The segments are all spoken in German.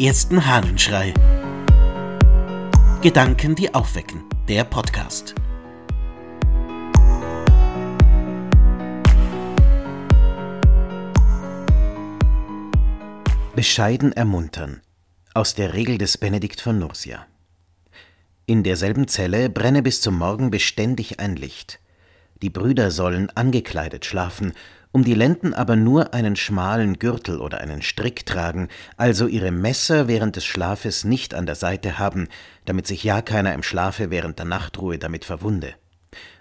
ersten Hahnenschrei. Gedanken, die aufwecken. Der Podcast. Bescheiden ermuntern. Aus der Regel des Benedikt von Nursia. In derselben Zelle brenne bis zum Morgen beständig ein Licht. Die Brüder sollen angekleidet schlafen, um die Lenden aber nur einen schmalen Gürtel oder einen Strick tragen, also ihre Messer während des Schlafes nicht an der Seite haben, damit sich ja keiner im Schlafe während der Nachtruhe damit verwunde.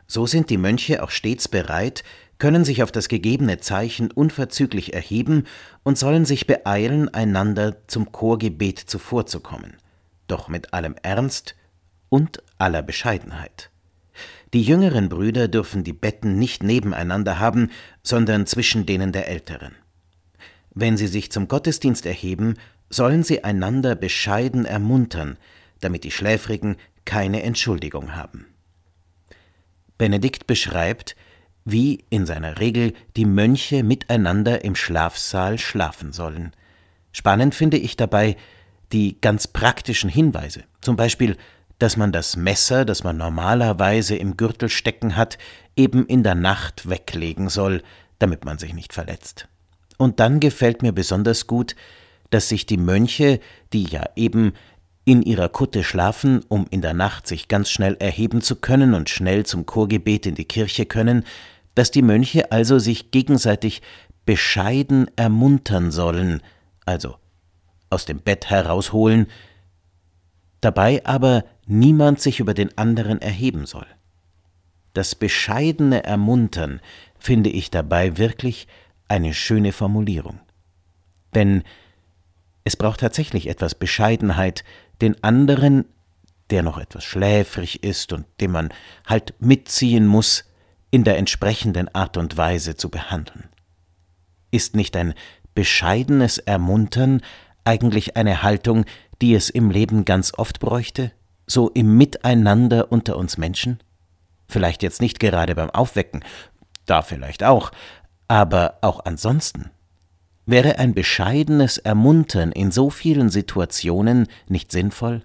So sind die Mönche auch stets bereit, können sich auf das gegebene Zeichen unverzüglich erheben und sollen sich beeilen, einander zum Chorgebet zuvorzukommen, doch mit allem Ernst und aller Bescheidenheit. Die jüngeren Brüder dürfen die Betten nicht nebeneinander haben, sondern zwischen denen der älteren. Wenn sie sich zum Gottesdienst erheben, sollen sie einander bescheiden ermuntern, damit die Schläfrigen keine Entschuldigung haben. Benedikt beschreibt, wie in seiner Regel die Mönche miteinander im Schlafsaal schlafen sollen. Spannend finde ich dabei die ganz praktischen Hinweise, zum Beispiel, dass man das Messer, das man normalerweise im Gürtel stecken hat, eben in der Nacht weglegen soll, damit man sich nicht verletzt. Und dann gefällt mir besonders gut, dass sich die Mönche, die ja eben in ihrer Kutte schlafen, um in der Nacht sich ganz schnell erheben zu können und schnell zum Chorgebet in die Kirche können, dass die Mönche also sich gegenseitig bescheiden ermuntern sollen, also aus dem Bett herausholen, dabei aber niemand sich über den anderen erheben soll. Das bescheidene Ermuntern finde ich dabei wirklich eine schöne Formulierung. Denn es braucht tatsächlich etwas Bescheidenheit, den anderen, der noch etwas schläfrig ist und dem man halt mitziehen muss, in der entsprechenden Art und Weise zu behandeln. Ist nicht ein bescheidenes Ermuntern eigentlich eine Haltung, die es im Leben ganz oft bräuchte, so im Miteinander unter uns Menschen? Vielleicht jetzt nicht gerade beim Aufwecken, da vielleicht auch, aber auch ansonsten. Wäre ein bescheidenes Ermuntern in so vielen Situationen nicht sinnvoll?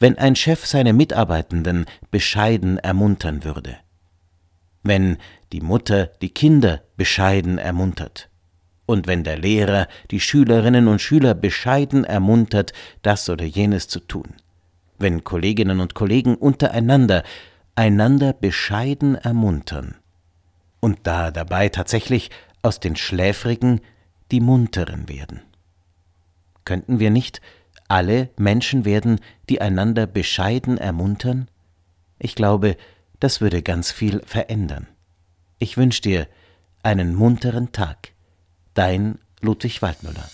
Wenn ein Chef seine Mitarbeitenden bescheiden ermuntern würde, wenn die Mutter die Kinder bescheiden ermuntert, und wenn der Lehrer die Schülerinnen und Schüler bescheiden ermuntert, das oder jenes zu tun, wenn Kolleginnen und Kollegen untereinander einander bescheiden ermuntern, und da dabei tatsächlich aus den Schläfrigen die Munteren werden. Könnten wir nicht alle Menschen werden, die einander bescheiden ermuntern? Ich glaube, das würde ganz viel verändern. Ich wünsche dir einen munteren Tag. Dein Ludwig Waldmüller.